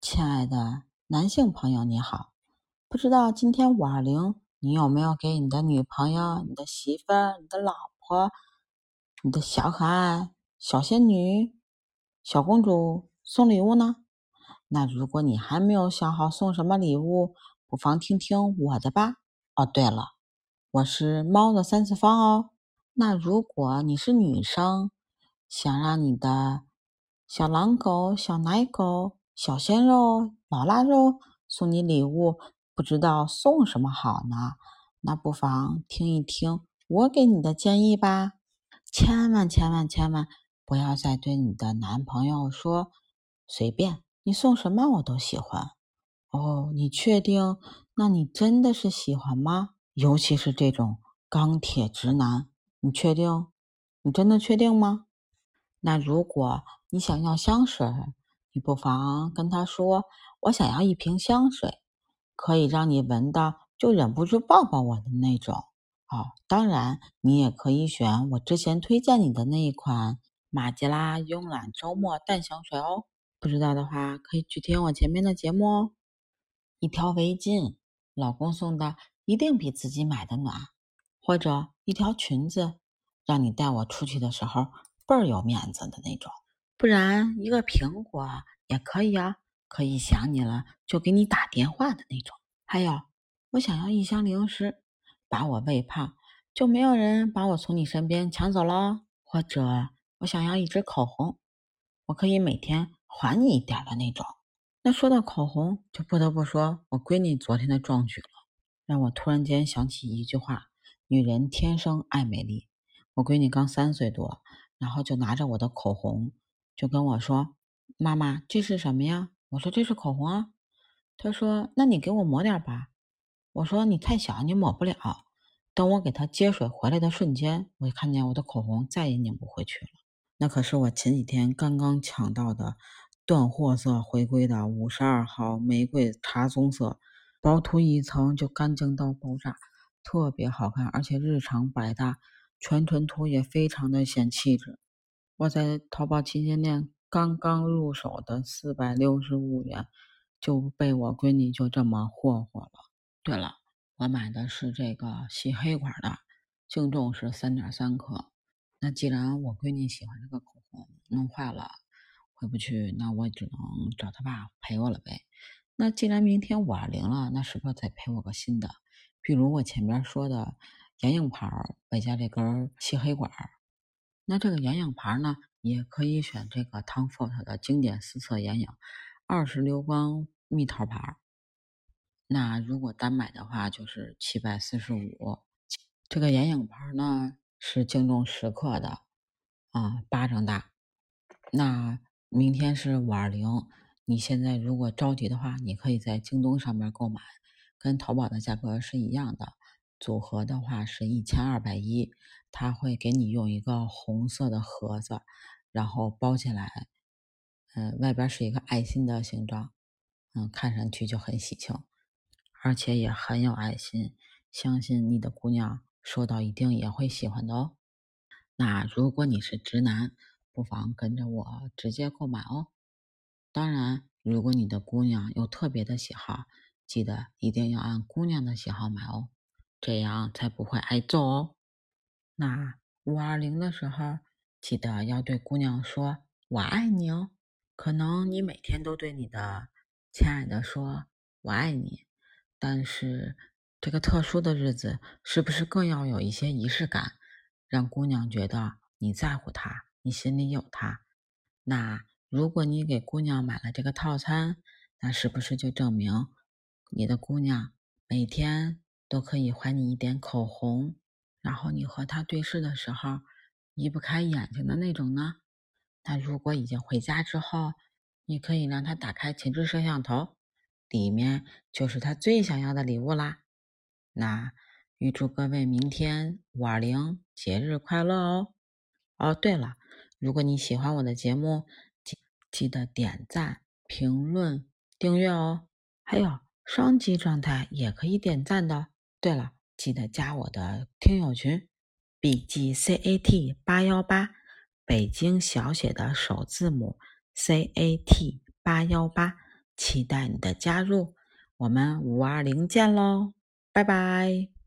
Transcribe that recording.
亲爱的男性朋友，你好！不知道今天五二零，你有没有给你的女朋友、你的媳妇儿、你的老婆、你的小可爱、小仙女、小公主送礼物呢？那如果你还没有想好送什么礼物，不妨听听我的吧。哦，对了，我是猫的三次方哦。那如果你是女生，想让你的小狼狗、小奶狗、小鲜肉、老腊肉送你礼物，不知道送什么好呢？那不妨听一听我给你的建议吧。千万千万千万不要再对你的男朋友说随便，你送什么我都喜欢。哦，你确定？那你真的是喜欢吗？尤其是这种钢铁直男，你确定？你真的确定吗？那如果你想要香水，你不妨跟他说：“我想要一瓶香水，可以让你闻到就忍不住抱抱我的那种。”哦，当然，你也可以选我之前推荐你的那一款马吉拉慵懒周末淡香水哦。不知道的话，可以去听我前面的节目哦。一条围巾，老公送的一定比自己买的暖；或者一条裙子，让你带我出去的时候倍儿有面子的那种。不然，一个苹果也可以啊，可以想你了就给你打电话的那种。还有，我想要一箱零食，把我喂胖，就没有人把我从你身边抢走了。或者，我想要一支口红，我可以每天还你一点的那种。那说到口红，就不得不说我闺女昨天的壮举了，让我突然间想起一句话：女人天生爱美丽。我闺女刚三岁多，然后就拿着我的口红。就跟我说：“妈妈，这是什么呀？”我说：“这是口红啊。”他说：“那你给我抹点吧。”我说：“你太小，你抹不了。”等我给他接水回来的瞬间，我就看见我的口红再也拧不回去了。那可是我前几天刚刚抢到的断货色回归的五十二号玫瑰茶棕色，薄涂一层就干净到爆炸，特别好看，而且日常百搭，全唇涂也非常的显气质。我在淘宝旗舰店刚刚入手的四百六十五元，就被我闺女就这么霍霍了。对了，我买的是这个细黑管的，净重是三点三克。那既然我闺女喜欢这个口红，弄坏了回不去，那我只能找她爸赔我了呗。那既然明天五二零了，那是不是再赔我个新的？比如我前面说的眼影盘外加这根细黑管。那这个眼影盘呢，也可以选这个 Tom Ford 的经典四色眼影，二十流光蜜桃盘。那如果单买的话，就是七百四十五。这个眼影盘呢是净重十克的，啊，巴掌大。那明天是五二零，你现在如果着急的话，你可以在京东上面购买，跟淘宝的价格是一样的。组合的话是一千二百一，他会给你用一个红色的盒子，然后包起来，嗯，外边是一个爱心的形状，嗯，看上去就很喜庆，而且也很有爱心，相信你的姑娘收到一定也会喜欢的哦。那如果你是直男，不妨跟着我直接购买哦。当然，如果你的姑娘有特别的喜好，记得一定要按姑娘的喜好买哦。这样才不会挨揍哦。那五二零的时候，记得要对姑娘说“我爱你”哦。可能你每天都对你的亲爱的说“我爱你”，但是这个特殊的日子，是不是更要有一些仪式感，让姑娘觉得你在乎她，你心里有她？那如果你给姑娘买了这个套餐，那是不是就证明你的姑娘每天？都可以还你一点口红，然后你和他对视的时候移不开眼睛的那种呢。那如果已经回家之后，你可以让他打开前置摄像头，里面就是他最想要的礼物啦。那预祝各位明天五二零节日快乐哦！哦，对了，如果你喜欢我的节目，记记得点赞、评论、订阅哦。还有双击状态也可以点赞的。对了，记得加我的听友群，B G C A T 八幺八，北京小写的首字母 C A T 八幺八，期待你的加入。我们五二零见喽，拜拜。